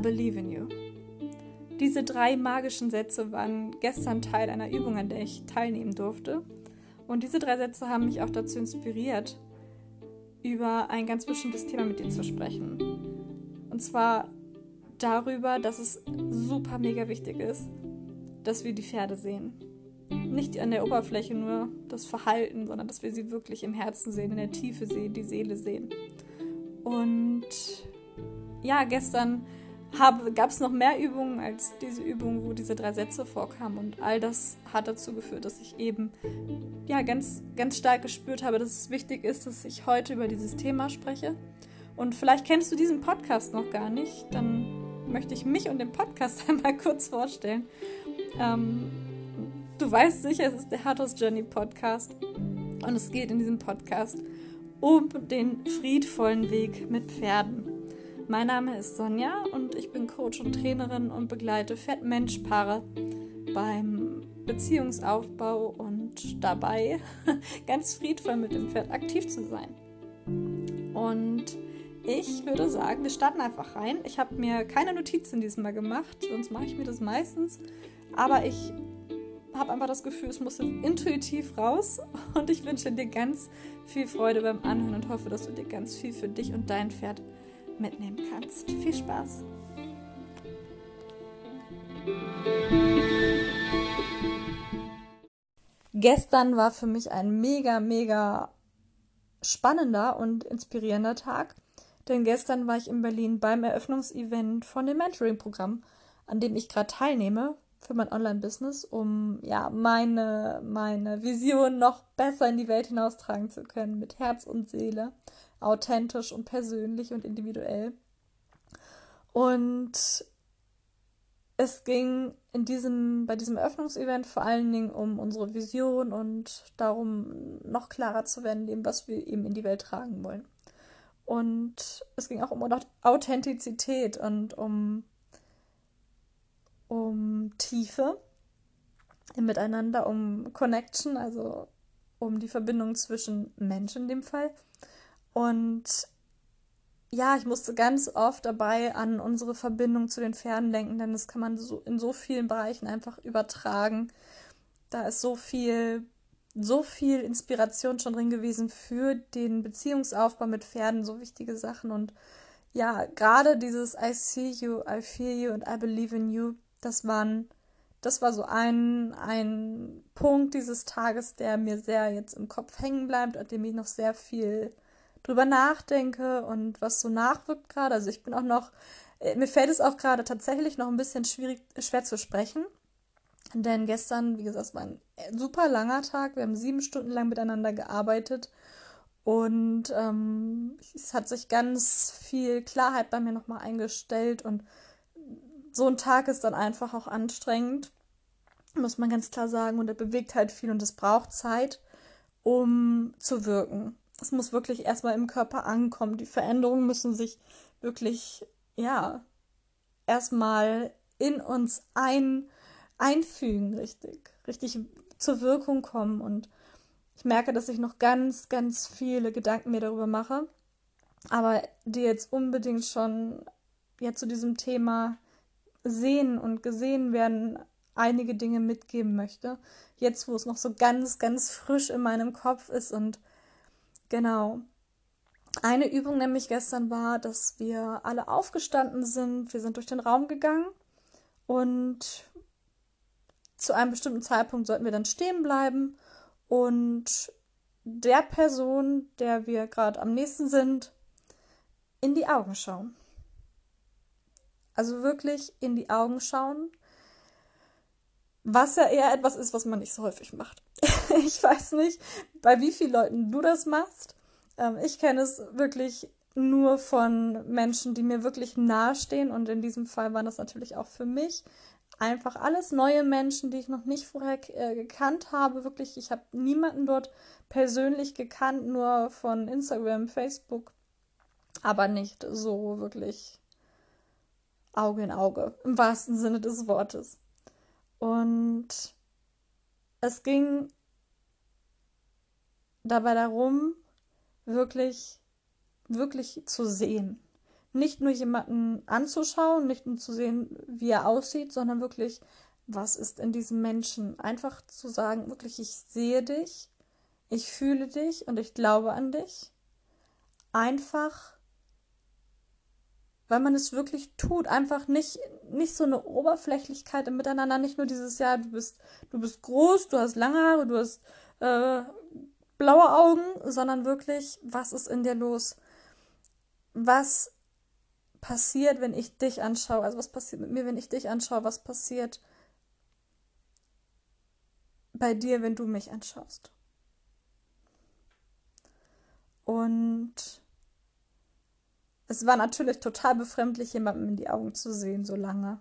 Believe in you. Diese drei magischen Sätze waren gestern Teil einer Übung, an der ich teilnehmen durfte. Und diese drei Sätze haben mich auch dazu inspiriert, über ein ganz bestimmtes Thema mit dir zu sprechen. Und zwar darüber, dass es super mega wichtig ist, dass wir die Pferde sehen. Nicht an der Oberfläche nur das Verhalten, sondern dass wir sie wirklich im Herzen sehen, in der Tiefe sehen, die Seele sehen. Und ja, gestern gab es noch mehr Übungen als diese Übung, wo diese drei Sätze vorkamen. Und all das hat dazu geführt, dass ich eben ja, ganz, ganz stark gespürt habe, dass es wichtig ist, dass ich heute über dieses Thema spreche. Und vielleicht kennst du diesen Podcast noch gar nicht, dann möchte ich mich und den Podcast einmal kurz vorstellen. Ähm, du weißt sicher, es ist der Hattos Journey Podcast. Und es geht in diesem Podcast um den friedvollen Weg mit Pferden. Mein Name ist Sonja und ich bin Coach und Trainerin und begleite Pferd-Mensch-Paare beim Beziehungsaufbau und dabei ganz friedvoll mit dem Pferd aktiv zu sein. Und ich würde sagen, wir starten einfach rein. Ich habe mir keine Notizen diesmal gemacht, sonst mache ich mir das meistens. Aber ich habe einfach das Gefühl, es muss intuitiv raus. Und ich wünsche dir ganz viel Freude beim Anhören und hoffe, dass du dir ganz viel für dich und dein Pferd mitnehmen kannst. Viel Spaß! Gestern war für mich ein mega, mega spannender und inspirierender Tag. Denn gestern war ich in Berlin beim Eröffnungsevent von dem Mentoring-Programm, an dem ich gerade teilnehme für mein Online-Business, um ja meine, meine Vision noch besser in die Welt hinaustragen zu können, mit Herz und Seele, authentisch und persönlich und individuell. Und es ging in diesem, bei diesem Eröffnungsevent vor allen Dingen um unsere Vision und darum, noch klarer zu werden, dem, was wir eben in die Welt tragen wollen. Und es ging auch um Authentizität und um, um Tiefe im Miteinander, um Connection, also um die Verbindung zwischen Menschen in dem Fall. Und ja, ich musste ganz oft dabei an unsere Verbindung zu den Pferden denken, denn das kann man so in so vielen Bereichen einfach übertragen. Da ist so viel so viel Inspiration schon drin gewesen für den Beziehungsaufbau mit Pferden, so wichtige Sachen. Und ja, gerade dieses I see you, I feel you and I believe in you, das waren, das war so ein, ein Punkt dieses Tages, der mir sehr jetzt im Kopf hängen bleibt, an dem ich noch sehr viel drüber nachdenke und was so nachwirkt gerade. Also ich bin auch noch, äh, mir fällt es auch gerade tatsächlich noch ein bisschen schwierig, schwer zu sprechen. Denn gestern, wie gesagt, es war ein super langer Tag. Wir haben sieben Stunden lang miteinander gearbeitet. Und ähm, es hat sich ganz viel Klarheit bei mir nochmal eingestellt. Und so ein Tag ist dann einfach auch anstrengend, muss man ganz klar sagen. Und er bewegt halt viel und es braucht Zeit, um zu wirken. Es muss wirklich erstmal im Körper ankommen. Die Veränderungen müssen sich wirklich, ja, erstmal in uns ein einfügen, richtig, richtig zur Wirkung kommen. Und ich merke, dass ich noch ganz, ganz viele Gedanken mir darüber mache, aber die jetzt unbedingt schon ja zu diesem Thema sehen und gesehen werden, einige Dinge mitgeben möchte. Jetzt, wo es noch so ganz, ganz frisch in meinem Kopf ist und genau. Eine Übung nämlich gestern war, dass wir alle aufgestanden sind. Wir sind durch den Raum gegangen und zu einem bestimmten Zeitpunkt sollten wir dann stehen bleiben und der Person, der wir gerade am nächsten sind, in die Augen schauen. Also wirklich in die Augen schauen, was ja eher etwas ist, was man nicht so häufig macht. ich weiß nicht, bei wie vielen Leuten du das machst. Ähm, ich kenne es wirklich nur von Menschen, die mir wirklich nahestehen und in diesem Fall waren das natürlich auch für mich einfach alles neue Menschen, die ich noch nicht vorher äh, gekannt habe. Wirklich, ich habe niemanden dort persönlich gekannt, nur von Instagram, Facebook, aber nicht so wirklich Auge in Auge, im wahrsten Sinne des Wortes. Und es ging dabei darum, wirklich, wirklich zu sehen. nicht nur jemanden anzuschauen, nicht nur zu sehen, wie er aussieht, sondern wirklich, was ist in diesem Menschen. Einfach zu sagen, wirklich, ich sehe dich, ich fühle dich und ich glaube an dich. Einfach, weil man es wirklich tut, einfach nicht, nicht so eine Oberflächlichkeit im Miteinander, nicht nur dieses Jahr, du bist, du bist groß, du hast lange Haare, du hast äh, blaue Augen, sondern wirklich, was ist in dir los? Was passiert, wenn ich dich anschaue? Also was passiert mit mir, wenn ich dich anschaue? Was passiert bei dir, wenn du mich anschaust? Und es war natürlich total befremdlich, jemandem in die Augen zu sehen, so lange.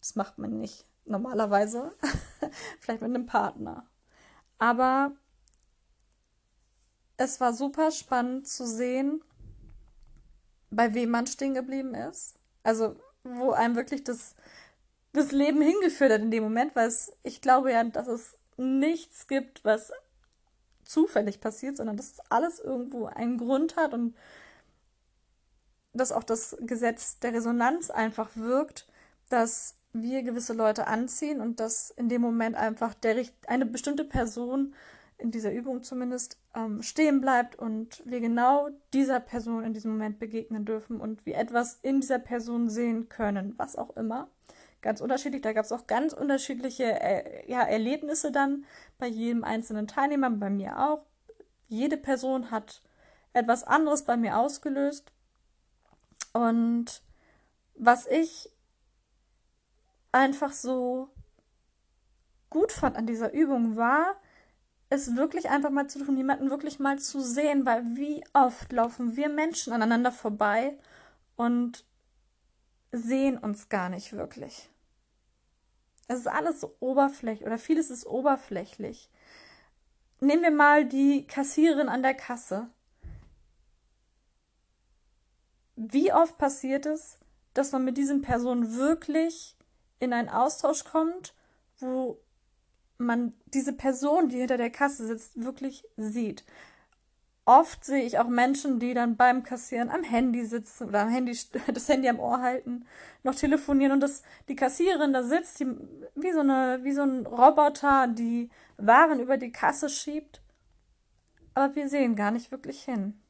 Das macht man nicht normalerweise. Vielleicht mit einem Partner. Aber es war super spannend zu sehen, bei wem man stehen geblieben ist. Also, wo einem wirklich das, das Leben hingeführt hat in dem Moment, weil es, ich glaube ja, dass es nichts gibt, was zufällig passiert, sondern dass alles irgendwo einen Grund hat und dass auch das Gesetz der Resonanz einfach wirkt, dass wir gewisse Leute anziehen und dass in dem Moment einfach der, eine bestimmte Person in dieser Übung zumindest ähm, stehen bleibt und wir genau dieser Person in diesem Moment begegnen dürfen und wir etwas in dieser Person sehen können, was auch immer. Ganz unterschiedlich, da gab es auch ganz unterschiedliche äh, ja, Erlebnisse dann bei jedem einzelnen Teilnehmer, bei mir auch. Jede Person hat etwas anderes bei mir ausgelöst. Und was ich einfach so gut fand an dieser Übung war, es wirklich einfach mal zu tun, jemanden wirklich mal zu sehen, weil wie oft laufen wir Menschen aneinander vorbei und sehen uns gar nicht wirklich. Es ist alles so oberflächlich oder vieles ist oberflächlich. Nehmen wir mal die Kassiererin an der Kasse. Wie oft passiert es, dass man mit diesen Personen wirklich in einen Austausch kommt, wo man diese Person, die hinter der Kasse sitzt, wirklich sieht. Oft sehe ich auch Menschen, die dann beim Kassieren am Handy sitzen oder am Handy, das Handy am Ohr halten, noch telefonieren und das, die Kassiererin da sitzt, die, wie so eine, wie so ein Roboter, die Waren über die Kasse schiebt. Aber wir sehen gar nicht wirklich hin.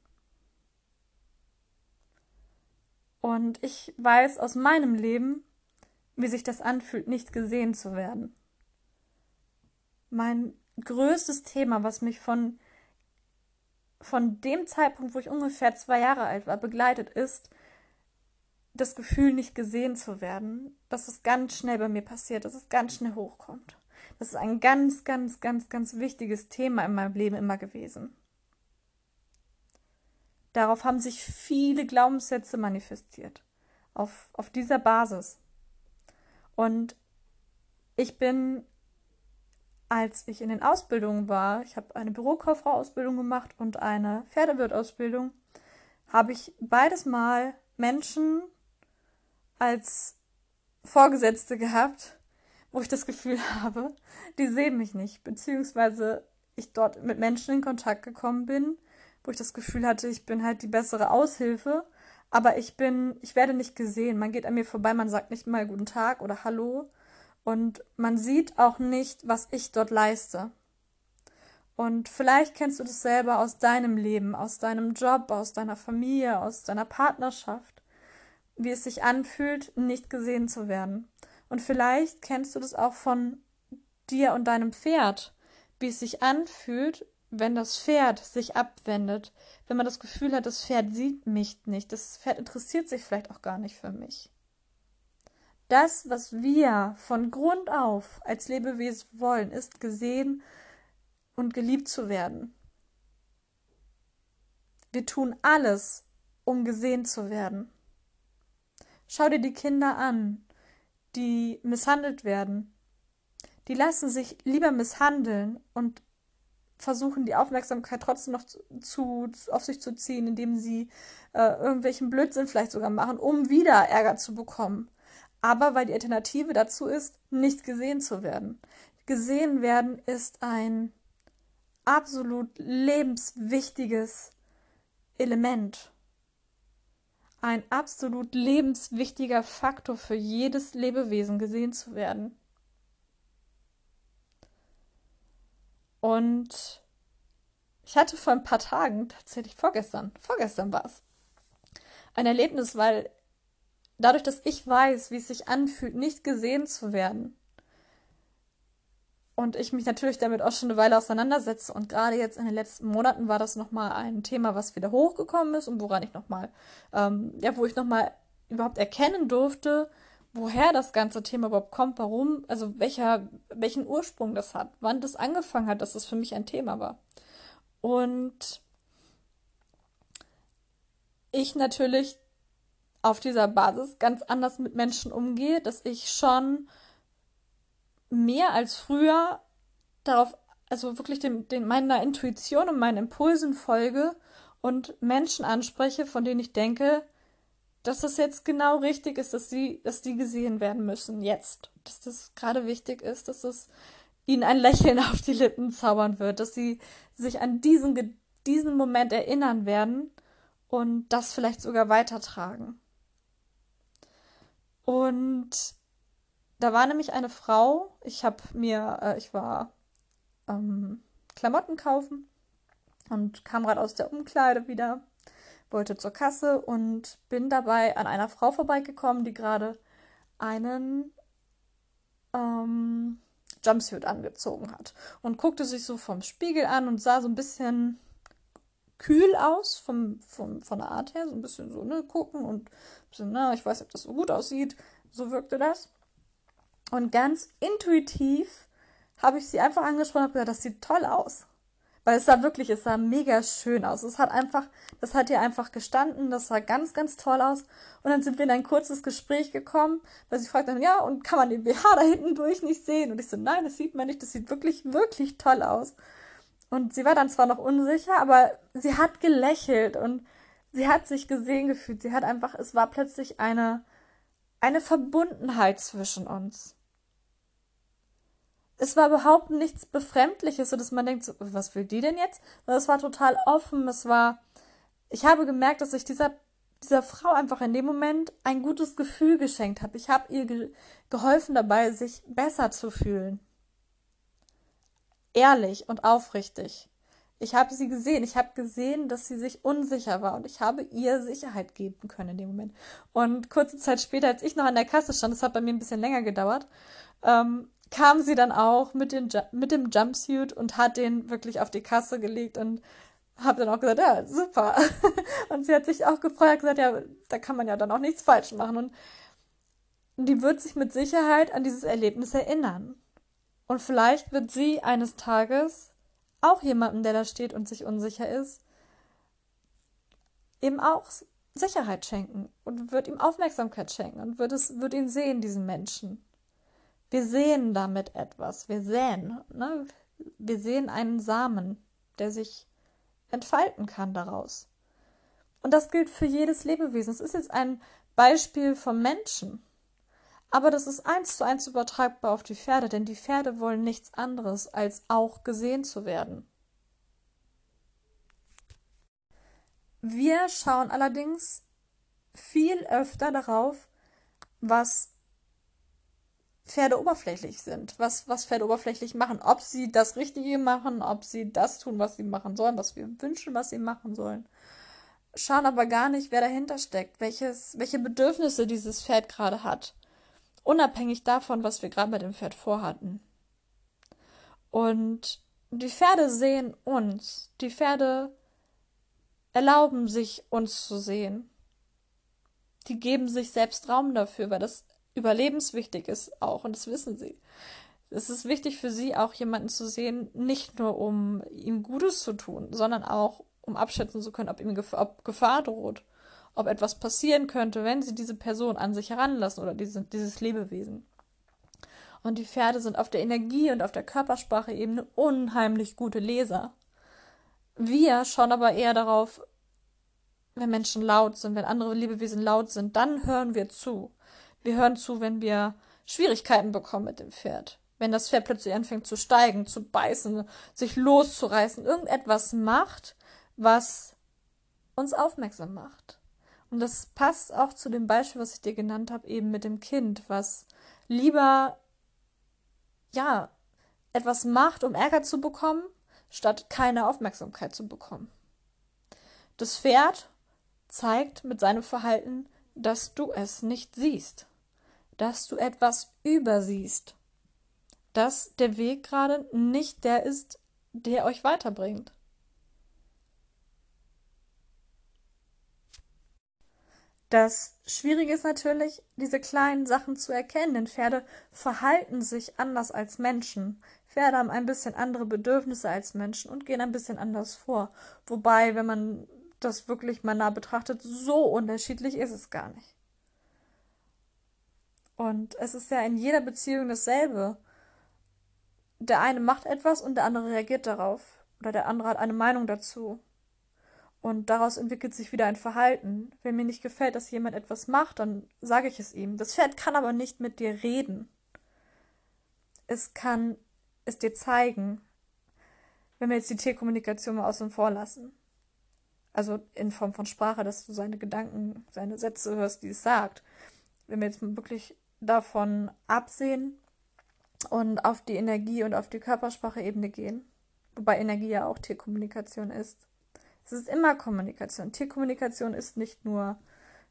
Und ich weiß aus meinem Leben, wie sich das anfühlt, nicht gesehen zu werden mein größtes Thema, was mich von, von dem Zeitpunkt, wo ich ungefähr zwei Jahre alt war, begleitet, ist das Gefühl, nicht gesehen zu werden. Dass es ganz schnell bei mir passiert, dass es ganz schnell hochkommt. Das ist ein ganz, ganz, ganz, ganz wichtiges Thema in meinem Leben immer gewesen. Darauf haben sich viele Glaubenssätze manifestiert. Auf, auf dieser Basis. Und ich bin als ich in den Ausbildungen war, ich habe eine Bürokauffrau-Ausbildung gemacht und eine Pferdewirt-Ausbildung, habe ich beides Mal Menschen als Vorgesetzte gehabt, wo ich das Gefühl habe, die sehen mich nicht, beziehungsweise ich dort mit Menschen in Kontakt gekommen bin, wo ich das Gefühl hatte, ich bin halt die bessere Aushilfe, aber ich bin, ich werde nicht gesehen. Man geht an mir vorbei, man sagt nicht mal guten Tag oder Hallo und man sieht auch nicht, was ich dort leiste. Und vielleicht kennst du das selber aus deinem Leben, aus deinem Job, aus deiner Familie, aus deiner Partnerschaft, wie es sich anfühlt, nicht gesehen zu werden. Und vielleicht kennst du das auch von dir und deinem Pferd, wie es sich anfühlt, wenn das Pferd sich abwendet, wenn man das Gefühl hat, das Pferd sieht mich nicht, das Pferd interessiert sich vielleicht auch gar nicht für mich. Das, was wir von Grund auf als Lebewesen wollen, ist gesehen und geliebt zu werden. Wir tun alles, um gesehen zu werden. Schau dir die Kinder an, die misshandelt werden. Die lassen sich lieber misshandeln und versuchen die Aufmerksamkeit trotzdem noch zu, zu auf sich zu ziehen, indem sie äh, irgendwelchen Blödsinn vielleicht sogar machen, um wieder Ärger zu bekommen aber weil die Alternative dazu ist, nicht gesehen zu werden. Gesehen werden ist ein absolut lebenswichtiges Element. ein absolut lebenswichtiger Faktor für jedes Lebewesen gesehen zu werden. Und ich hatte vor ein paar Tagen, tatsächlich vorgestern, vorgestern war es, ein Erlebnis, weil dadurch, dass ich weiß, wie es sich anfühlt, nicht gesehen zu werden, und ich mich natürlich damit auch schon eine Weile auseinandersetze. Und gerade jetzt in den letzten Monaten war das nochmal ein Thema, was wieder hochgekommen ist und woran ich nochmal, ähm, ja, wo ich nochmal überhaupt erkennen durfte, woher das ganze Thema überhaupt kommt, warum, also welcher, welchen Ursprung das hat, wann das angefangen hat, dass das für mich ein Thema war. Und ich natürlich auf dieser Basis ganz anders mit Menschen umgehe, dass ich schon mehr als früher darauf, also wirklich dem, dem, meiner Intuition und meinen Impulsen folge und Menschen anspreche, von denen ich denke, dass es jetzt genau richtig ist, dass sie, dass die gesehen werden müssen, jetzt. Dass das gerade wichtig ist, dass es ihnen ein Lächeln auf die Lippen zaubern wird, dass sie sich an diesen, diesen Moment erinnern werden und das vielleicht sogar weitertragen. Und da war nämlich eine Frau, ich habe mir, äh, ich war ähm, Klamotten kaufen und kam gerade aus der Umkleide wieder, wollte zur Kasse und bin dabei an einer Frau vorbeigekommen, die gerade einen ähm, Jumpsuit angezogen hat und guckte sich so vom Spiegel an und sah so ein bisschen kühl aus, vom, vom, von der Art her, so ein bisschen so, ne, gucken und ein bisschen, na, ich weiß ob das so gut aussieht. So wirkte das. Und ganz intuitiv habe ich sie einfach angesprochen und gesagt, das sieht toll aus. Weil es sah wirklich, es sah mega schön aus. Es hat einfach, das hat ihr einfach gestanden, das sah ganz, ganz toll aus. Und dann sind wir in ein kurzes Gespräch gekommen, weil sie fragte dann, ja, und kann man den BH da hinten durch nicht sehen? Und ich so, nein, das sieht man nicht, das sieht wirklich, wirklich toll aus. Und sie war dann zwar noch unsicher, aber sie hat gelächelt und sie hat sich gesehen gefühlt. Sie hat einfach, es war plötzlich eine, eine Verbundenheit zwischen uns es war überhaupt nichts Befremdliches, so dass man denkt, was will die denn jetzt? Es war total offen. Es war, ich habe gemerkt, dass ich dieser, dieser Frau einfach in dem Moment ein gutes Gefühl geschenkt habe. Ich habe ihr ge geholfen dabei, sich besser zu fühlen. Ehrlich und aufrichtig. Ich habe sie gesehen. Ich habe gesehen, dass sie sich unsicher war und ich habe ihr Sicherheit geben können in dem Moment. Und kurze Zeit später, als ich noch an der Kasse stand, das hat bei mir ein bisschen länger gedauert, ähm, kam sie dann auch mit, den, mit dem Jumpsuit und hat den wirklich auf die Kasse gelegt und habe dann auch gesagt, ja, super. Und sie hat sich auch gefreut, hat gesagt, ja, da kann man ja dann auch nichts falsch machen. Und die wird sich mit Sicherheit an dieses Erlebnis erinnern. Und vielleicht wird sie eines Tages auch jemandem, der da steht und sich unsicher ist, eben auch Sicherheit schenken und wird ihm Aufmerksamkeit schenken und wird es, wird ihn sehen, diesen Menschen. Wir sehen damit etwas. Wir sehen, ne? wir sehen einen Samen, der sich entfalten kann daraus. Und das gilt für jedes Lebewesen. Es ist jetzt ein Beispiel vom Menschen. Aber das ist eins zu eins übertragbar auf die Pferde, denn die Pferde wollen nichts anderes, als auch gesehen zu werden. Wir schauen allerdings viel öfter darauf, was Pferde oberflächlich sind, was, was Pferde oberflächlich machen, ob sie das Richtige machen, ob sie das tun, was sie machen sollen, was wir wünschen, was sie machen sollen. Schauen aber gar nicht, wer dahinter steckt, welches, welche Bedürfnisse dieses Pferd gerade hat. Unabhängig davon, was wir gerade mit dem Pferd vorhatten. Und die Pferde sehen uns. Die Pferde erlauben sich, uns zu sehen. Die geben sich selbst Raum dafür, weil das überlebenswichtig ist auch und das wissen sie. Es ist wichtig für sie auch jemanden zu sehen, nicht nur um ihm Gutes zu tun, sondern auch um abschätzen zu können, ob ihm Gef ob Gefahr droht, ob etwas passieren könnte, wenn sie diese Person an sich heranlassen oder diese, dieses Lebewesen. Und die Pferde sind auf der Energie- und auf der Körpersprache-Ebene unheimlich gute Leser. Wir schauen aber eher darauf, wenn Menschen laut sind, wenn andere Lebewesen laut sind, dann hören wir zu. Wir hören zu, wenn wir Schwierigkeiten bekommen mit dem Pferd. Wenn das Pferd plötzlich anfängt zu steigen, zu beißen, sich loszureißen, irgendetwas macht, was uns aufmerksam macht. Und das passt auch zu dem Beispiel, was ich dir genannt habe, eben mit dem Kind, was lieber, ja, etwas macht, um Ärger zu bekommen, statt keine Aufmerksamkeit zu bekommen. Das Pferd zeigt mit seinem Verhalten, dass du es nicht siehst, dass du etwas übersiehst, dass der Weg gerade nicht der ist, der euch weiterbringt. Das Schwierige ist natürlich, diese kleinen Sachen zu erkennen, denn Pferde verhalten sich anders als Menschen. Pferde haben ein bisschen andere Bedürfnisse als Menschen und gehen ein bisschen anders vor. Wobei, wenn man das wirklich mal nah betrachtet, so unterschiedlich ist es gar nicht. Und es ist ja in jeder Beziehung dasselbe. Der eine macht etwas und der andere reagiert darauf. Oder der andere hat eine Meinung dazu. Und daraus entwickelt sich wieder ein Verhalten. Wenn mir nicht gefällt, dass jemand etwas macht, dann sage ich es ihm. Das Pferd kann aber nicht mit dir reden. Es kann es dir zeigen, wenn wir jetzt die Tierkommunikation mal außen vor lassen also in Form von Sprache, dass du seine Gedanken, seine Sätze hörst, die es sagt. Wenn wir jetzt wirklich davon absehen und auf die Energie und auf die Körpersprache-Ebene gehen, wobei Energie ja auch Tierkommunikation ist. Es ist immer Kommunikation. Tierkommunikation ist nicht nur,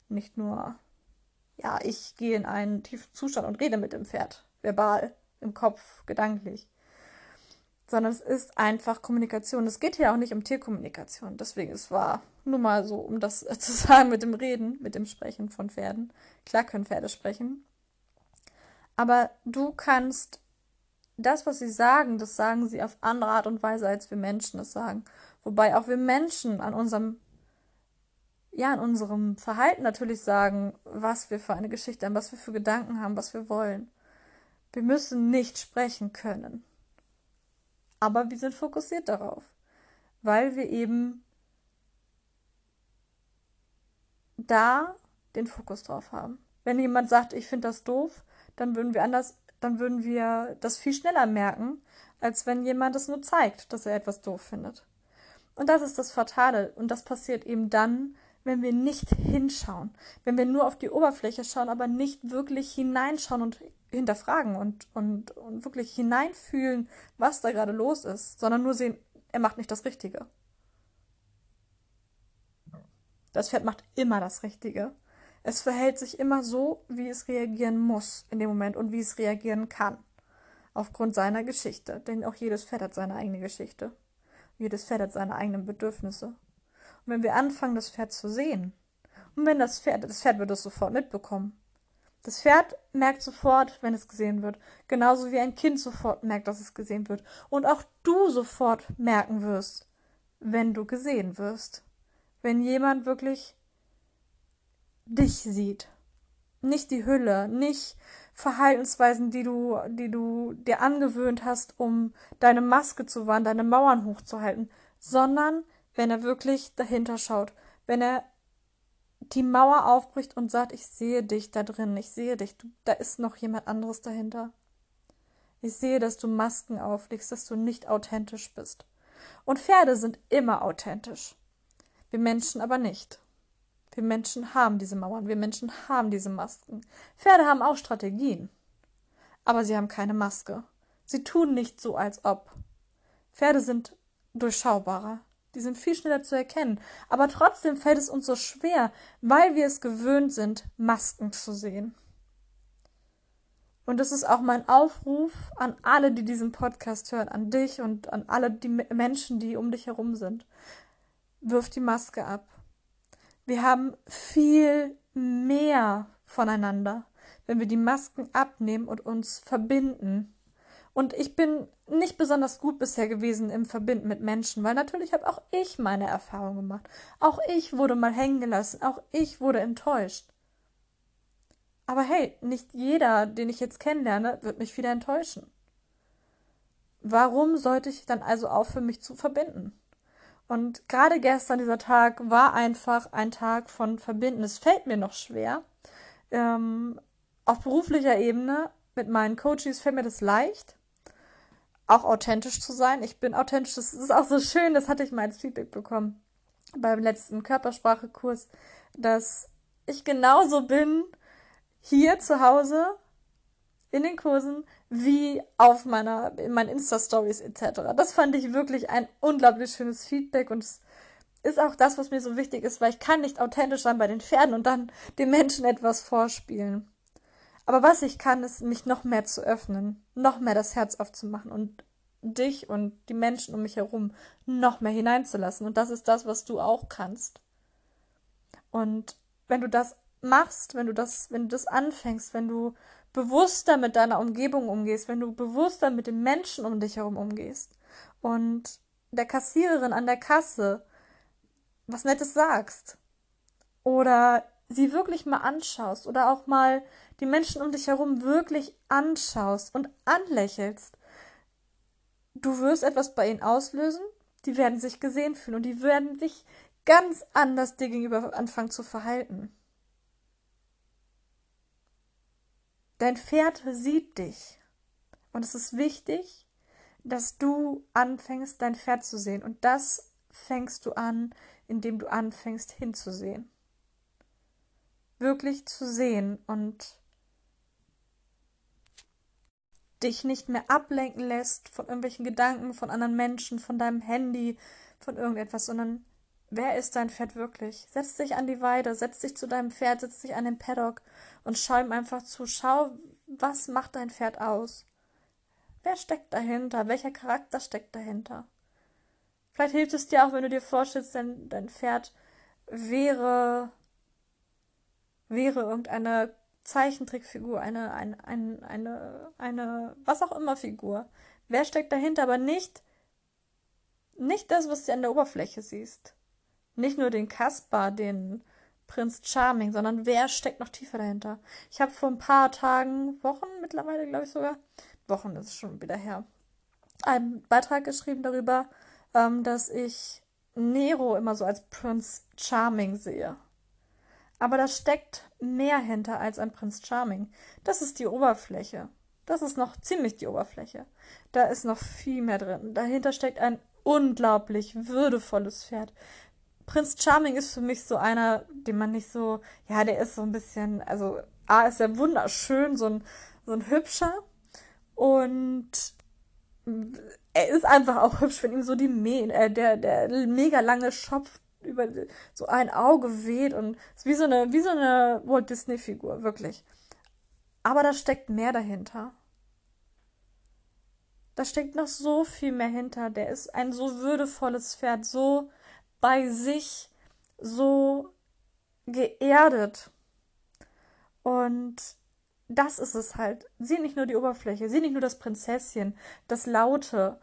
nicht nur, ja, ich gehe in einen tiefen Zustand und rede mit dem Pferd, verbal, im Kopf, gedanklich sondern es ist einfach Kommunikation. Es geht hier auch nicht um Tierkommunikation. Deswegen, es war nur mal so, um das zu sagen mit dem Reden, mit dem Sprechen von Pferden. Klar können Pferde sprechen. Aber du kannst das, was sie sagen, das sagen sie auf andere Art und Weise, als wir Menschen es sagen. Wobei auch wir Menschen an unserem, ja, an unserem Verhalten natürlich sagen, was wir für eine Geschichte haben, was wir für Gedanken haben, was wir wollen. Wir müssen nicht sprechen können aber wir sind fokussiert darauf, weil wir eben da den Fokus drauf haben. Wenn jemand sagt, ich finde das doof, dann würden wir anders, dann würden wir das viel schneller merken, als wenn jemand es nur zeigt, dass er etwas doof findet. Und das ist das Fatale. Und das passiert eben dann, wenn wir nicht hinschauen, wenn wir nur auf die Oberfläche schauen, aber nicht wirklich hineinschauen und hinterfragen und, und, und wirklich hineinfühlen, was da gerade los ist, sondern nur sehen, er macht nicht das Richtige. Das Pferd macht immer das Richtige. Es verhält sich immer so, wie es reagieren muss in dem Moment und wie es reagieren kann. Aufgrund seiner Geschichte. Denn auch jedes Pferd hat seine eigene Geschichte. Jedes Pferd hat seine eigenen Bedürfnisse. Und wenn wir anfangen, das Pferd zu sehen, und wenn das Pferd, das Pferd wird es sofort mitbekommen, das Pferd merkt sofort, wenn es gesehen wird, genauso wie ein Kind sofort merkt, dass es gesehen wird. Und auch du sofort merken wirst, wenn du gesehen wirst. Wenn jemand wirklich dich sieht. Nicht die Hülle, nicht Verhaltensweisen, die du, die du dir angewöhnt hast, um deine Maske zu wahren, deine Mauern hochzuhalten, sondern wenn er wirklich dahinter schaut, wenn er die Mauer aufbricht und sagt, ich sehe dich da drin, ich sehe dich, du, da ist noch jemand anderes dahinter. Ich sehe, dass du Masken auflegst, dass du nicht authentisch bist. Und Pferde sind immer authentisch. Wir Menschen aber nicht. Wir Menschen haben diese Mauern, wir Menschen haben diese Masken. Pferde haben auch Strategien. Aber sie haben keine Maske. Sie tun nicht so, als ob. Pferde sind durchschaubarer. Die sind viel schneller zu erkennen. Aber trotzdem fällt es uns so schwer, weil wir es gewöhnt sind, Masken zu sehen. Und das ist auch mein Aufruf an alle, die diesen Podcast hören, an dich und an alle die Menschen, die um dich herum sind. Wirf die Maske ab. Wir haben viel mehr voneinander, wenn wir die Masken abnehmen und uns verbinden und ich bin nicht besonders gut bisher gewesen im Verbinden mit Menschen, weil natürlich habe auch ich meine Erfahrungen gemacht. Auch ich wurde mal hängen gelassen, auch ich wurde enttäuscht. Aber hey, nicht jeder, den ich jetzt kennenlerne, wird mich wieder enttäuschen. Warum sollte ich dann also aufhören, mich zu verbinden? Und gerade gestern, dieser Tag, war einfach ein Tag von Verbinden. Es fällt mir noch schwer. Ähm, auf beruflicher Ebene mit meinen Coaches fällt mir das leicht auch authentisch zu sein. Ich bin authentisch. Das ist auch so schön. Das hatte ich mal als Feedback bekommen beim letzten Körpersprachekurs, dass ich genauso bin hier zu Hause in den Kursen wie auf meiner, in meinen Insta-Stories etc. Das fand ich wirklich ein unglaublich schönes Feedback und es ist auch das, was mir so wichtig ist, weil ich kann nicht authentisch sein bei den Pferden und dann den Menschen etwas vorspielen. Aber was ich kann, ist mich noch mehr zu öffnen, noch mehr das Herz aufzumachen und dich und die Menschen um mich herum noch mehr hineinzulassen. Und das ist das, was du auch kannst. Und wenn du das machst, wenn du das, wenn du das anfängst, wenn du bewusster mit deiner Umgebung umgehst, wenn du bewusster mit den Menschen um dich herum umgehst. Und der Kassiererin an der Kasse was Nettes sagst. Oder sie wirklich mal anschaust oder auch mal die Menschen um dich herum wirklich anschaust und anlächelst, du wirst etwas bei ihnen auslösen, die werden sich gesehen fühlen und die werden sich ganz anders dir gegenüber anfangen zu verhalten. Dein Pferd sieht dich. Und es ist wichtig, dass du anfängst, dein Pferd zu sehen. Und das fängst du an, indem du anfängst hinzusehen. Wirklich zu sehen und dich nicht mehr ablenken lässt von irgendwelchen Gedanken, von anderen Menschen, von deinem Handy, von irgendetwas, sondern wer ist dein Pferd wirklich? Setz dich an die Weide, setz dich zu deinem Pferd, setz dich an den Paddock und schau ihm einfach zu. Schau, was macht dein Pferd aus? Wer steckt dahinter? Welcher Charakter steckt dahinter? Vielleicht hilft es dir auch, wenn du dir vorstellst, dein, dein Pferd wäre, wäre irgendeine Zeichentrickfigur, eine, eine, eine, eine, eine, was auch immer Figur. Wer steckt dahinter? Aber nicht, nicht das, was du an der Oberfläche siehst. Nicht nur den Kaspar, den Prinz Charming, sondern wer steckt noch tiefer dahinter? Ich habe vor ein paar Tagen, Wochen mittlerweile, glaube ich sogar, Wochen ist schon wieder her, einen Beitrag geschrieben darüber, ähm, dass ich Nero immer so als Prinz Charming sehe. Aber da steckt mehr hinter als ein Prinz Charming. Das ist die Oberfläche. Das ist noch ziemlich die Oberfläche. Da ist noch viel mehr drin. Dahinter steckt ein unglaublich würdevolles Pferd. Prinz Charming ist für mich so einer, den man nicht so, ja, der ist so ein bisschen, also A ist er wunderschön, so ein, so ein hübscher und er ist einfach auch hübsch, wenn ihm so die Me äh, der, der mega lange Schopf über so ein Auge weht und ist wie so eine, wie so eine Walt Disney-Figur, wirklich. Aber da steckt mehr dahinter. Da steckt noch so viel mehr hinter. Der ist ein so würdevolles Pferd, so bei sich, so geerdet. Und das ist es halt. Sieh nicht nur die Oberfläche, sieh nicht nur das Prinzesschen, das Laute,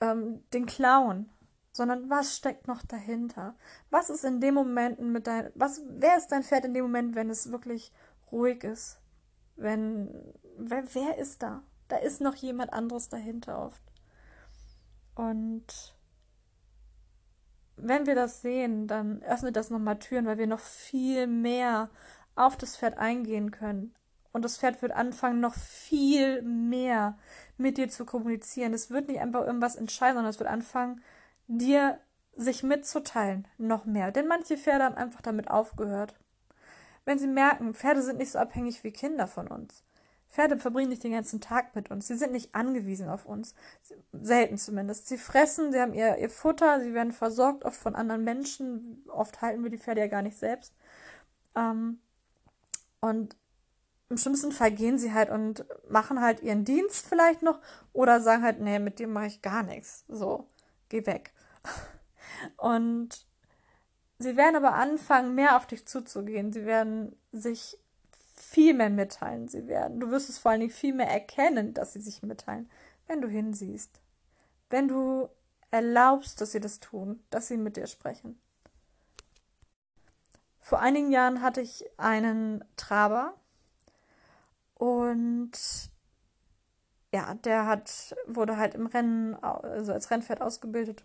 ähm, den Clown, sondern was steckt noch dahinter? Was ist in dem Moment mit dein, was, wer ist dein Pferd in dem Moment, wenn es wirklich ruhig ist? Wenn, wer, wer ist da? Da ist noch jemand anderes dahinter oft. Und wenn wir das sehen, dann öffnet das nochmal Türen, weil wir noch viel mehr auf das Pferd eingehen können. Und das Pferd wird anfangen, noch viel mehr mit dir zu kommunizieren. Es wird nicht einfach irgendwas entscheiden, sondern es wird anfangen, dir sich mitzuteilen, noch mehr. Denn manche Pferde haben einfach damit aufgehört. Wenn sie merken, Pferde sind nicht so abhängig wie Kinder von uns. Pferde verbringen nicht den ganzen Tag mit uns. Sie sind nicht angewiesen auf uns. Selten zumindest. Sie fressen, sie haben ihr, ihr Futter, sie werden versorgt, oft von anderen Menschen. Oft halten wir die Pferde ja gar nicht selbst. Ähm, und im schlimmsten Fall gehen sie halt und machen halt ihren Dienst vielleicht noch oder sagen halt, nee, mit dem mache ich gar nichts. So geh weg. Und sie werden aber anfangen, mehr auf dich zuzugehen. Sie werden sich viel mehr mitteilen. Sie werden, du wirst es vor allen Dingen viel mehr erkennen, dass sie sich mitteilen, wenn du hinsiehst. Wenn du erlaubst, dass sie das tun, dass sie mit dir sprechen. Vor einigen Jahren hatte ich einen Traber und ja, der hat, wurde halt im Rennen, also als Rennpferd ausgebildet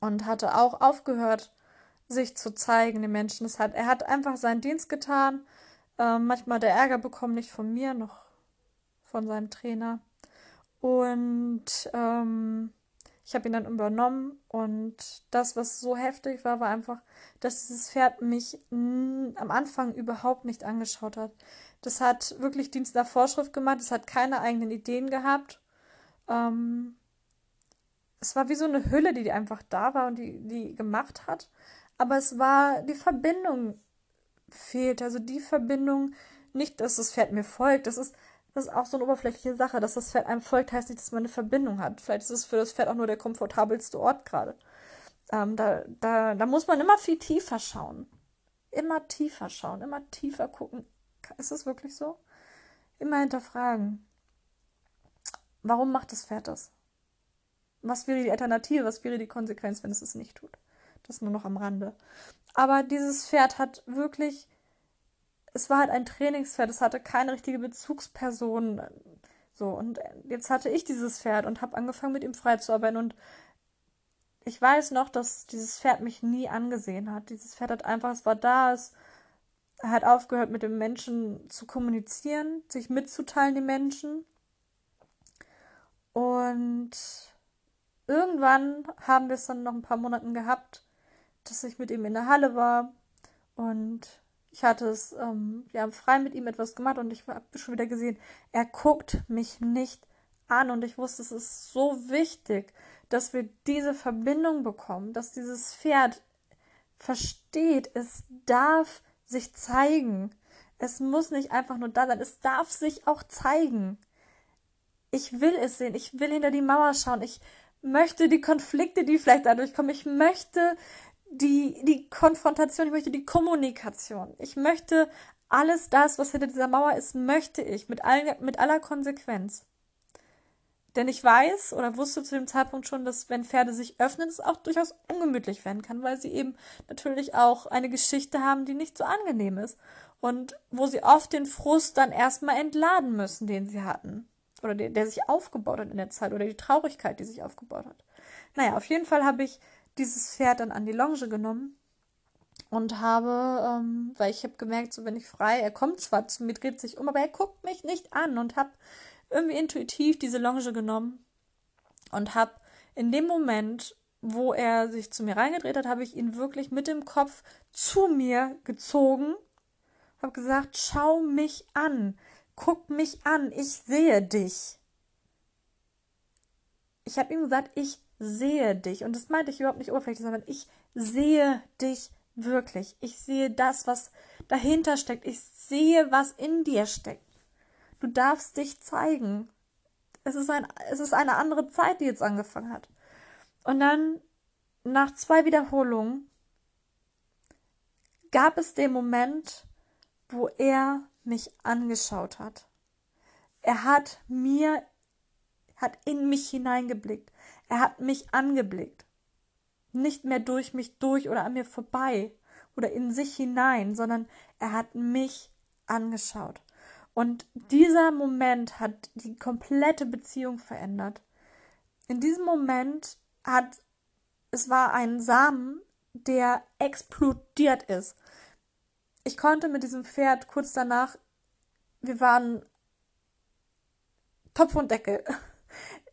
und hatte auch aufgehört, sich zu zeigen den Menschen. Das hat, er hat einfach seinen Dienst getan. Ähm, manchmal der Ärger bekommen, nicht von mir, noch von seinem Trainer. Und ähm, Ich habe ihn dann übernommen und das, was so heftig war, war einfach, dass dieses Pferd mich am Anfang überhaupt nicht angeschaut hat. Das hat wirklich Dienst nach Vorschrift gemacht, es hat keine eigenen Ideen gehabt. Ähm, es war wie so eine Hülle, die einfach da war und die, die gemacht hat. Aber es war, die Verbindung fehlt. Also die Verbindung, nicht, dass das Pferd mir folgt. Das ist, das ist auch so eine oberflächliche Sache. Dass das Pferd einem folgt, heißt nicht, dass man eine Verbindung hat. Vielleicht ist es für das Pferd auch nur der komfortabelste Ort gerade. Ähm, da, da, da muss man immer viel tiefer schauen. Immer tiefer schauen, immer tiefer gucken. Ist es wirklich so? Immer hinterfragen. Warum macht das Pferd das? Was wäre die Alternative? Was wäre die Konsequenz, wenn es es nicht tut? Das nur noch am Rande. Aber dieses Pferd hat wirklich, es war halt ein Trainingspferd, es hatte keine richtige Bezugsperson. So, und jetzt hatte ich dieses Pferd und habe angefangen, mit ihm freizuarbeiten. Und ich weiß noch, dass dieses Pferd mich nie angesehen hat. Dieses Pferd hat einfach, es war da, es hat aufgehört, mit dem Menschen zu kommunizieren, sich mitzuteilen, die Menschen. Und irgendwann haben wir es dann noch ein paar Monaten gehabt, dass ich mit ihm in der Halle war und ich hatte es, ähm, wir haben frei mit ihm etwas gemacht und ich habe schon wieder gesehen, er guckt mich nicht an und ich wusste, es ist so wichtig, dass wir diese Verbindung bekommen, dass dieses Pferd versteht, es darf sich zeigen. Es muss nicht einfach nur da sein, es darf sich auch zeigen. Ich will es sehen, ich will hinter die Mauer schauen, ich möchte die Konflikte, die vielleicht dadurch kommen, ich möchte die, die Konfrontation, ich möchte die Kommunikation. Ich möchte alles das, was hinter dieser Mauer ist, möchte ich mit, all, mit aller Konsequenz. Denn ich weiß oder wusste zu dem Zeitpunkt schon, dass wenn Pferde sich öffnen, es auch durchaus ungemütlich werden kann, weil sie eben natürlich auch eine Geschichte haben, die nicht so angenehm ist. Und wo sie oft den Frust dann erstmal entladen müssen, den sie hatten. Oder der, der sich aufgebaut hat in der Zeit. Oder die Traurigkeit, die sich aufgebaut hat. Naja, auf jeden Fall habe ich dieses Pferd dann an die Longe genommen und habe, ähm, weil ich habe gemerkt, so wenn ich frei, er kommt zwar zu mir, dreht sich um, aber er guckt mich nicht an und habe irgendwie intuitiv diese Longe genommen und habe in dem Moment, wo er sich zu mir reingedreht hat, habe ich ihn wirklich mit dem Kopf zu mir gezogen, habe gesagt, schau mich an, guck mich an, ich sehe dich. Ich habe ihm gesagt, ich sehe dich. Und das meinte ich überhaupt nicht oberflächlich, sondern ich sehe dich wirklich. Ich sehe das, was dahinter steckt. Ich sehe, was in dir steckt. Du darfst dich zeigen. Es ist, ein, es ist eine andere Zeit, die jetzt angefangen hat. Und dann, nach zwei Wiederholungen, gab es den Moment, wo er mich angeschaut hat. Er hat mir, hat in mich hineingeblickt. Er hat mich angeblickt. Nicht mehr durch mich durch oder an mir vorbei oder in sich hinein, sondern er hat mich angeschaut. Und dieser Moment hat die komplette Beziehung verändert. In diesem Moment hat es war ein Samen, der explodiert ist. Ich konnte mit diesem Pferd kurz danach, wir waren Topf und Deckel.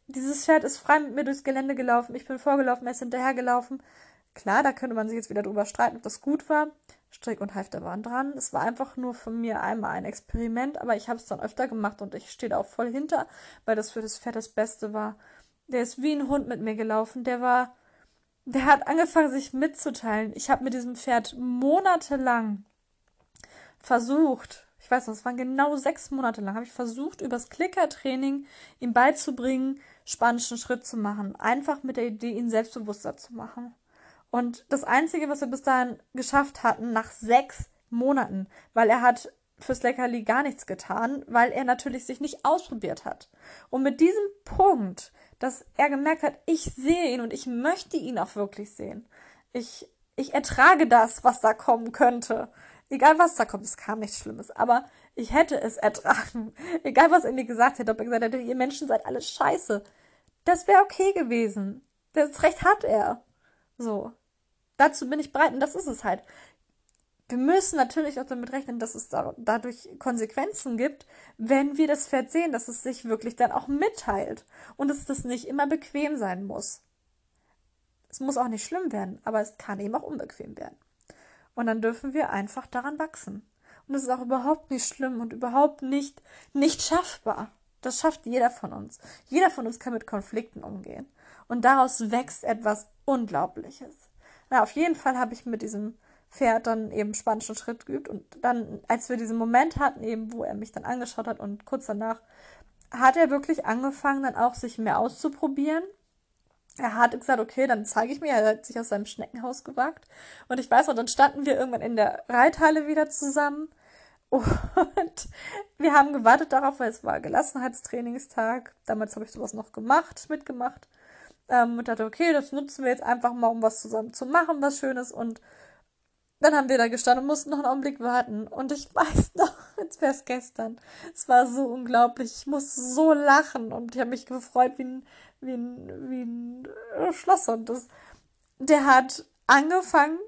Dieses Pferd ist frei mit mir durchs Gelände gelaufen. Ich bin vorgelaufen, er ist hinterhergelaufen. Klar, da könnte man sich jetzt wieder drüber streiten, ob das gut war. Strick und Halfter waren dran. Es war einfach nur von mir einmal ein Experiment, aber ich habe es dann öfter gemacht und ich stehe da auch voll hinter, weil das für das Pferd das Beste war. Der ist wie ein Hund mit mir gelaufen. Der war, der hat angefangen, sich mitzuteilen. Ich habe mit diesem Pferd monatelang versucht, ich weiß noch, es waren genau sechs Monate lang, habe ich versucht, übers Klickertraining ihm beizubringen, spanischen Schritt zu machen. Einfach mit der Idee, ihn selbstbewusster zu machen. Und das Einzige, was wir bis dahin geschafft hatten, nach sechs Monaten, weil er hat fürs Leckerli gar nichts getan, weil er natürlich sich nicht ausprobiert hat. Und mit diesem Punkt, dass er gemerkt hat, ich sehe ihn und ich möchte ihn auch wirklich sehen. Ich, ich ertrage das, was da kommen könnte. Egal was da kommt, es kam nichts Schlimmes. Aber ich hätte es ertragen. Egal was er mir gesagt hätte, ob er gesagt hätte, ihr Menschen seid alle scheiße. Das wäre okay gewesen. Das Recht hat er. So. Dazu bin ich bereit und das ist es halt. Wir müssen natürlich auch damit rechnen, dass es da, dadurch Konsequenzen gibt, wenn wir das Pferd sehen, dass es sich wirklich dann auch mitteilt und dass das nicht immer bequem sein muss. Es muss auch nicht schlimm werden, aber es kann eben auch unbequem werden. Und dann dürfen wir einfach daran wachsen. Und das ist auch überhaupt nicht schlimm und überhaupt nicht, nicht schaffbar. Das schafft jeder von uns. Jeder von uns kann mit Konflikten umgehen. Und daraus wächst etwas Unglaubliches. Na, auf jeden Fall habe ich mit diesem Pferd dann eben spanischen Schritt geübt. Und dann, als wir diesen Moment hatten, eben, wo er mich dann angeschaut hat und kurz danach hat er wirklich angefangen, dann auch sich mehr auszuprobieren. Er hat gesagt, okay, dann zeige ich mir, er hat sich aus seinem Schneckenhaus gewagt. Und ich weiß noch, dann standen wir irgendwann in der Reithalle wieder zusammen. Und wir haben gewartet darauf, weil es war Gelassenheitstrainingstag. Damals habe ich sowas noch gemacht, mitgemacht. Ähm, und dachte, okay, das nutzen wir jetzt einfach mal, um was zusammen zu machen, was Schönes. Und dann haben wir da gestanden und mussten noch einen Augenblick warten. Und ich weiß noch, als wäre es gestern. Es war so unglaublich. Ich musste so lachen und ich habe mich gefreut wie ein, wie ein, wie ein äh, Schlosshund. Das, der hat angefangen,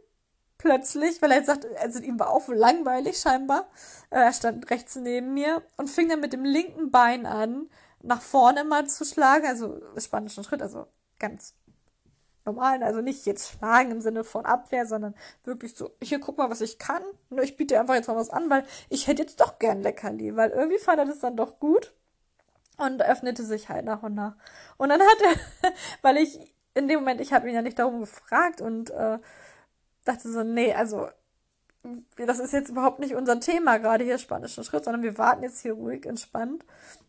plötzlich, weil er jetzt sagt, also ihm war auch langweilig scheinbar. Äh, er stand rechts neben mir und fing dann mit dem linken Bein an, nach vorne mal zu schlagen, also spanischen Schritt, also ganz normalen, also nicht jetzt schlagen im Sinne von Abwehr, sondern wirklich so, hier guck mal, was ich kann. Nur ich biete einfach jetzt mal was an, weil ich hätte jetzt doch gern Leckerli, weil irgendwie fand er das dann doch gut und öffnete sich halt nach und nach. Und dann hat er, weil ich in dem Moment, ich habe ihn ja nicht darum gefragt und äh, dachte so, nee, also das ist jetzt überhaupt nicht unser Thema gerade hier, spanischen Schritt, sondern wir warten jetzt hier ruhig, entspannt.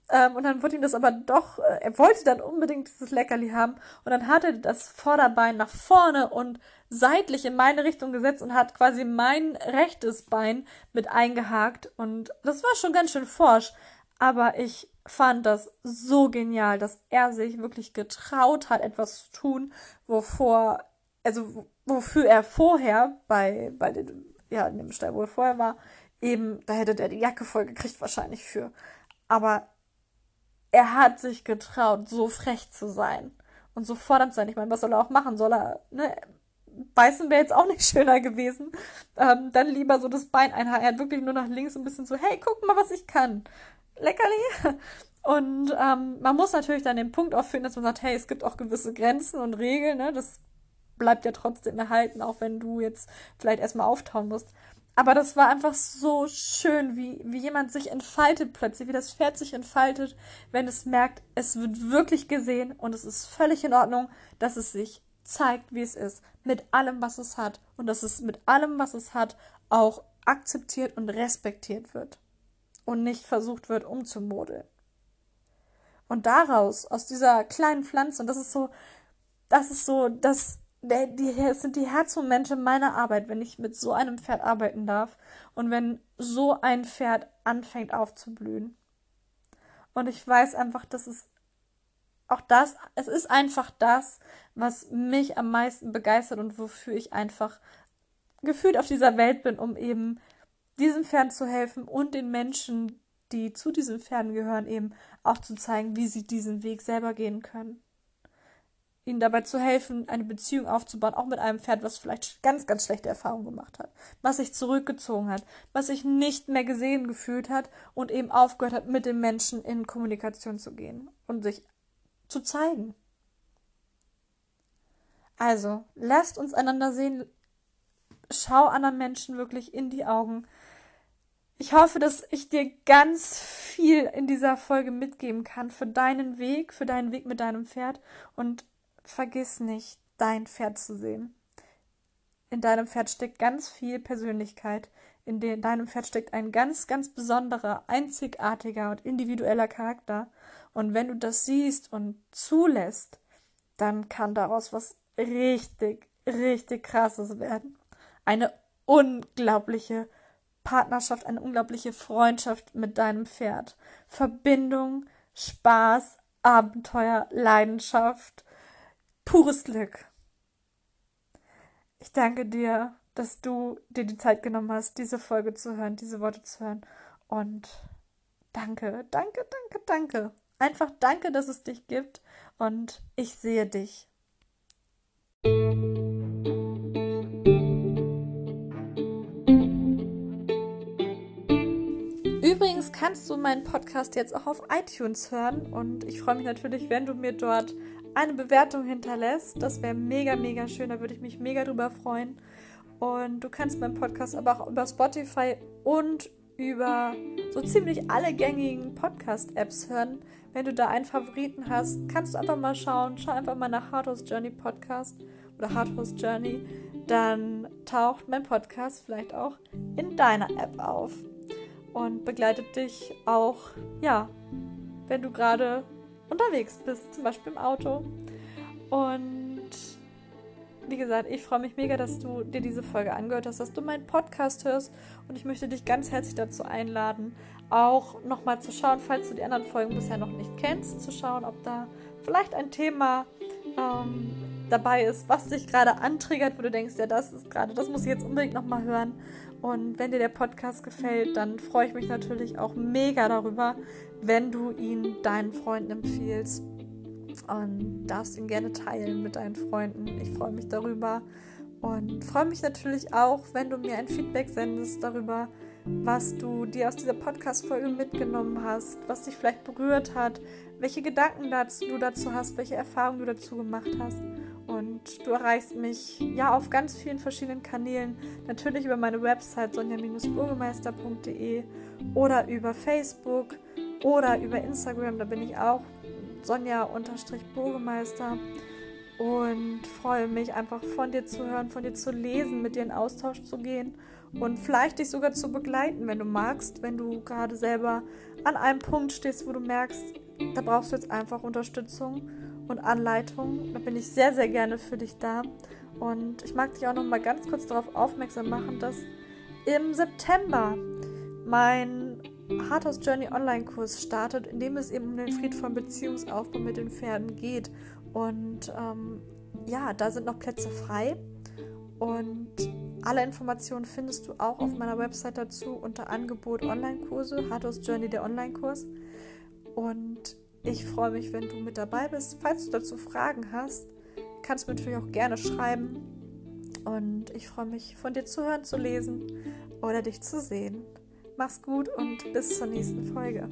Ähm, und dann wurde ihm das aber doch, äh, er wollte dann unbedingt dieses Leckerli haben. Und dann hat er das Vorderbein nach vorne und seitlich in meine Richtung gesetzt und hat quasi mein rechtes Bein mit eingehakt. Und das war schon ganz schön forsch. Aber ich fand das so genial, dass er sich wirklich getraut hat, etwas zu tun, wovor, also wofür er vorher bei, bei den ja, in dem Stall, wo er vorher war, eben, da hätte der die Jacke voll gekriegt wahrscheinlich für. Aber er hat sich getraut, so frech zu sein und so fordernd zu sein. Ich meine, was soll er auch machen? Soll er, ne, beißen wäre jetzt auch nicht schöner gewesen. Ähm, dann lieber so das Bein einhaken. Er hat wirklich nur nach links ein bisschen so, hey, guck mal, was ich kann. Leckerli. Und ähm, man muss natürlich dann den Punkt auffinden, dass man sagt, hey, es gibt auch gewisse Grenzen und Regeln, ne? Das bleibt ja trotzdem erhalten, auch wenn du jetzt vielleicht erstmal auftauen musst. Aber das war einfach so schön, wie, wie jemand sich entfaltet plötzlich, wie das Pferd sich entfaltet, wenn es merkt, es wird wirklich gesehen und es ist völlig in Ordnung, dass es sich zeigt, wie es ist, mit allem, was es hat und dass es mit allem, was es hat, auch akzeptiert und respektiert wird und nicht versucht wird, umzumodeln. Und daraus, aus dieser kleinen Pflanze, und das ist so, das ist so das die, es sind die Herzmomente meiner Arbeit, wenn ich mit so einem Pferd arbeiten darf und wenn so ein Pferd anfängt aufzublühen. Und ich weiß einfach, dass es auch das, es ist einfach das, was mich am meisten begeistert und wofür ich einfach gefühlt auf dieser Welt bin, um eben diesen Pferden zu helfen und den Menschen, die zu diesen Pferden gehören, eben auch zu zeigen, wie sie diesen Weg selber gehen können ihnen dabei zu helfen, eine Beziehung aufzubauen, auch mit einem Pferd, was vielleicht ganz, ganz schlechte Erfahrungen gemacht hat, was sich zurückgezogen hat, was sich nicht mehr gesehen gefühlt hat und eben aufgehört hat, mit dem Menschen in Kommunikation zu gehen und sich zu zeigen. Also, lasst uns einander sehen, schau anderen Menschen wirklich in die Augen. Ich hoffe, dass ich dir ganz viel in dieser Folge mitgeben kann für deinen Weg, für deinen Weg mit deinem Pferd und vergiss nicht, dein Pferd zu sehen. In deinem Pferd steckt ganz viel Persönlichkeit. In deinem Pferd steckt ein ganz, ganz besonderer, einzigartiger und individueller Charakter. Und wenn du das siehst und zulässt, dann kann daraus was richtig, richtig krasses werden. Eine unglaubliche Partnerschaft, eine unglaubliche Freundschaft mit deinem Pferd. Verbindung, Spaß, Abenteuer, Leidenschaft, pures Glück. Ich danke dir, dass du dir die Zeit genommen hast, diese Folge zu hören, diese Worte zu hören. Und danke, danke, danke, danke. Einfach danke, dass es dich gibt und ich sehe dich. Übrigens kannst du meinen Podcast jetzt auch auf iTunes hören und ich freue mich natürlich, wenn du mir dort eine Bewertung hinterlässt. Das wäre mega, mega schön. Da würde ich mich mega drüber freuen. Und du kannst meinen Podcast aber auch über Spotify und über so ziemlich alle gängigen Podcast-Apps hören. Wenn du da einen Favoriten hast, kannst du einfach mal schauen. Schau einfach mal nach Hardhouse Journey Podcast oder Hardhouse Journey. Dann taucht mein Podcast vielleicht auch in deiner App auf und begleitet dich auch, ja, wenn du gerade unterwegs bist, zum Beispiel im Auto. Und wie gesagt, ich freue mich mega, dass du dir diese Folge angehört hast, dass du meinen Podcast hörst und ich möchte dich ganz herzlich dazu einladen, auch nochmal zu schauen, falls du die anderen Folgen bisher noch nicht kennst, zu schauen, ob da vielleicht ein Thema ähm, dabei ist, was dich gerade antriggert, wo du denkst, ja, das ist gerade, das muss ich jetzt unbedingt nochmal hören. Und wenn dir der Podcast gefällt, dann freue ich mich natürlich auch mega darüber, wenn du ihn deinen Freunden empfiehlst. Und darfst ihn gerne teilen mit deinen Freunden. Ich freue mich darüber. Und freue mich natürlich auch, wenn du mir ein Feedback sendest darüber, was du dir aus dieser Podcast-Folge mitgenommen hast, was dich vielleicht berührt hat, welche Gedanken dazu, du dazu hast, welche Erfahrungen du dazu gemacht hast. Und du erreichst mich ja auf ganz vielen verschiedenen Kanälen. Natürlich über meine Website sonja-burgemeister.de oder über Facebook oder über Instagram. Da bin ich auch Sonja-Burgemeister und freue mich einfach von dir zu hören, von dir zu lesen, mit dir in Austausch zu gehen und vielleicht dich sogar zu begleiten, wenn du magst, wenn du gerade selber an einem Punkt stehst, wo du merkst, da brauchst du jetzt einfach Unterstützung und Anleitung. Da bin ich sehr, sehr gerne für dich da. Und ich mag dich auch noch mal ganz kurz darauf aufmerksam machen, dass im September mein Hardhouse Journey Online-Kurs startet, in dem es eben um den friedvollen Beziehungsaufbau mit den Pferden geht. Und ähm, ja, da sind noch Plätze frei. Und alle Informationen findest du auch auf meiner Website dazu unter Angebot Online-Kurse, Hardhouse Journey der Online-Kurs. Und ich freue mich, wenn du mit dabei bist. Falls du dazu Fragen hast, kannst du mir natürlich auch gerne schreiben. Und ich freue mich, von dir zu hören, zu lesen oder dich zu sehen. Mach's gut und bis zur nächsten Folge.